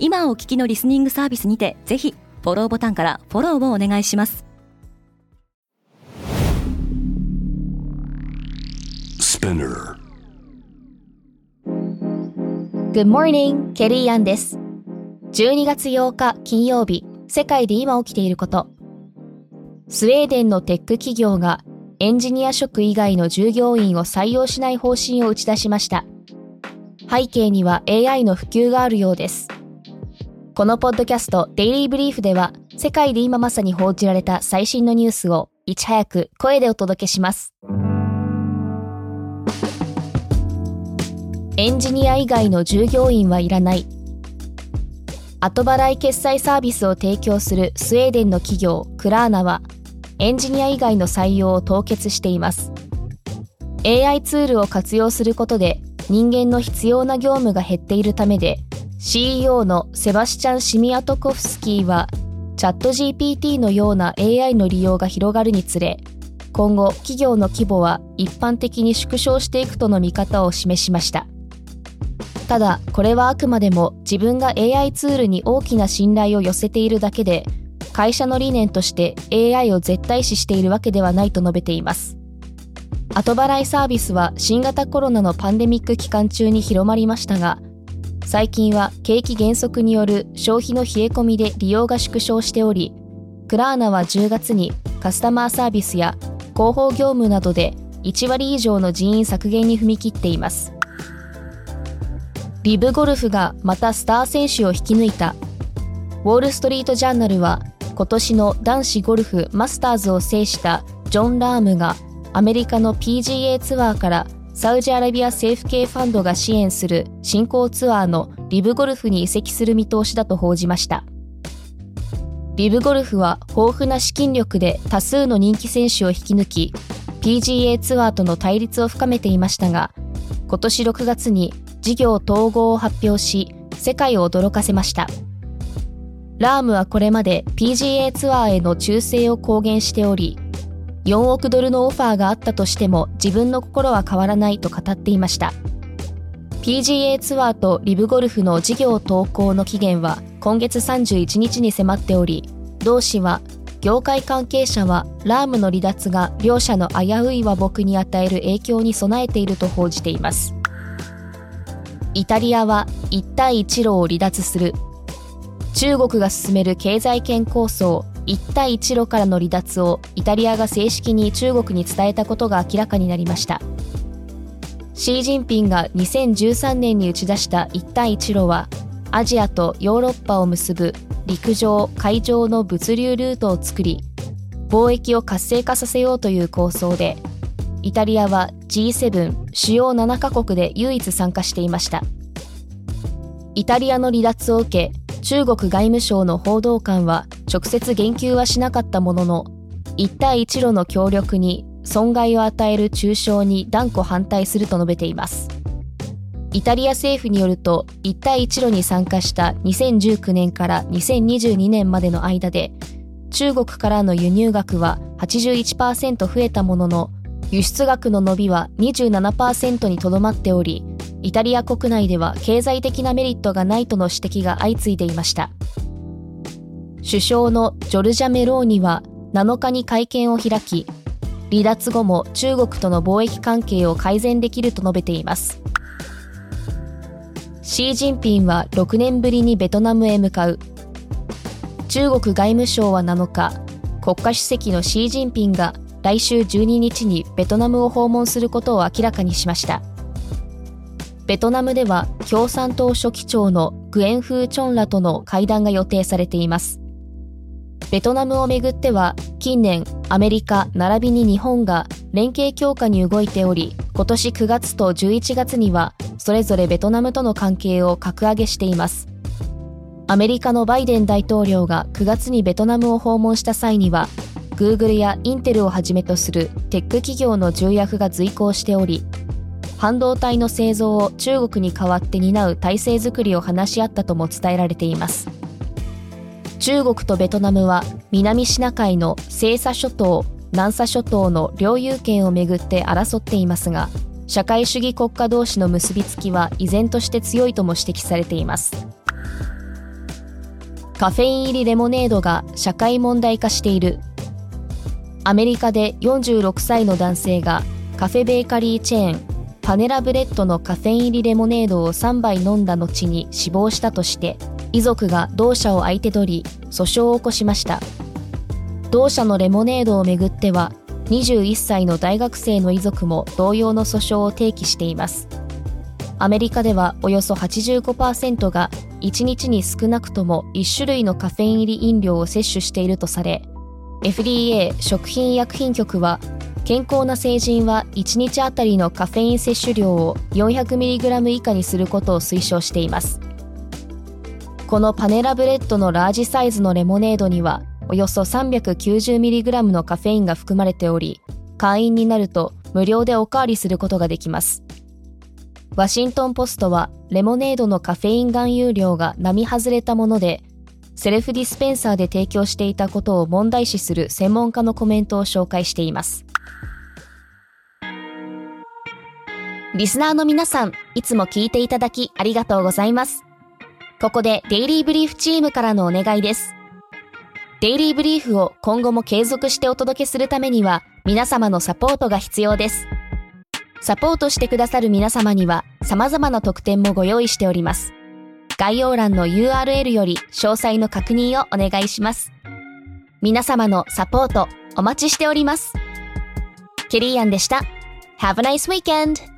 今お聞きのリスニングサービスにてぜひフォローボタンからフォローをお願いします。Good morning, ケリーアンです。12月8日金曜日世界で今起きていること。スウェーデンのテック企業がエンジニア職以外の従業員を採用しない方針を打ち出しました。背景には AI の普及があるようですこのポッドキャストデイリーブリーフでは世界で今まさに報じられた最新のニュースをいち早く声でお届けします。エンジニア以外の従業員はいらない。後払い決済サービスを提供するスウェーデンの企業クラーナはエンジニア以外の採用を凍結しています。AI ツールを活用することで人間の必要な業務が減っているためで CEO のセバスチャン・シミアトコフスキーは、チャット GPT のような AI の利用が広がるにつれ、今後企業の規模は一般的に縮小していくとの見方を示しました。ただ、これはあくまでも自分が AI ツールに大きな信頼を寄せているだけで、会社の理念として AI を絶対視しているわけではないと述べています。後払いサービスは新型コロナのパンデミック期間中に広まりましたが、最近は景気減速による消費の冷え込みで利用が縮小しており、クラーナは10月にカスタマーサービスや広報業務などで1割以上の人員削減に踏み切っています。リブゴルフがまたスター選手を引き抜いた。ウォール・ストリート・ジャーナルは今年の男子ゴルフマスターズを制したジョン・ラームがアメリカの PGA ツアーからサウジアラビア政府系ファンドが支援する新興ツアーのリブゴルフに移籍する見通しだと報じました。リブゴルフは豊富な資金力で多数の人気選手を引き抜き、PGA ツアーとの対立を深めていましたが、今年6月に事業統合を発表し、世界を驚かせました。ラームはこれまで PGA ツアーへの忠誠を公言しており、4億ドルのオファーがあったとしても自分の心は変わらないと語っていました。PGA ツアーとリブゴルフの事業投稿の期限は今月31日に迫っており同氏は業界関係者はラームの離脱が両者の危うい和睦に与える影響に備えていると報じています。イタリアは一帯一路を離脱する。中国が進める経済圏構想一帯一路からの離脱をイタリアが正式に中国に伝えたことが明らかになりました。シー・ジンピンが2013年に打ち出した一帯一路はアジアとヨーロッパを結ぶ陸上海上の物流ルートを作り貿易を活性化させようという構想でイタリアは G7 主要7カ国で唯一参加していました。イタリアの離脱を受け中国外務省の報道官は直接言及はしなかったものの一帯一路の協力に損害を与える中傷に断固反対すると述べています。イタリア政府によると一帯一路に参加した2019年から2022年までの間で中国からの輸入額は81%増えたものの輸出額の伸びは27%にとどまっておりイタリア国内では経済的なメリットがないとの指摘が相次いでいました。首相のジョルジャ・メローニは7日に会見を開き離脱後も中国との貿易関係を改善できると述べています。シー・ジンピンは6年ぶりにベトナムへ向かう。中国外務省は7日国家主席のシー・ジンピンが来週12日にベトナムを訪問することを明らかにしました。ベトナムでは共産党書記長のグエン・フー・チョンらとの会談が予定されています。ベトナムをめぐっては近年アメリカ並びに日本が連携強化に動いており今年9月と11月にはそれぞれベトナムとの関係を格上げしています。アメリカのバイデン大統領が9月にベトナムを訪問した際には Google やインテルをはじめとするテック企業の重役が随行しており半導体の製造を中国に代わって担う体制づくりを話し合ったとも伝えられています。中国とベトナムは南シナ海の西沙諸島南沙諸島の領有権をめぐって争っていますが社会主義国家同士の結びつきは依然として強いとも指摘されています。カフェイン入りレモネードが社会問題化している。アメリカで46歳の男性がカフェベーカリーチェーンパネラブレッドのカフェイン入りレモネードを3杯飲んだ後に死亡したとして遺族が同社を相手取り訴訟を起こしました。同社のレモネードをめぐっては21歳の大学生の遺族も同様の訴訟を提起しています。アメリカではおよそ85%が1日に少なくとも1種類のカフェイン入り飲料を摂取しているとされ FDA 食品医薬品局は健康な成人は1日あたりのカフェイン摂取量を 400mg 以下にすることを推奨しています。このパネラブレッドのラージサイズのレモネードにはおよそ 390mg のカフェインが含まれており会員になると無料でおかわりすることができます。ワシントン・ポストはレモネードのカフェイン含有量が並外れたものでセルフディスペンサーで提供していたことを問題視する専門家のコメントを紹介しています。リスナーの皆さんいつも聞いていただきありがとうございます。ここでデイリーブリーフチームからのお願いですデイリーブリーフを今後も継続してお届けするためには皆様のサポートが必要ですサポートしてくださる皆様には様々な特典もご用意しております。概要欄の URL より詳細の確認をお願いします。皆様のサポートお待ちしております。ケリーアンでした。Have a nice weekend!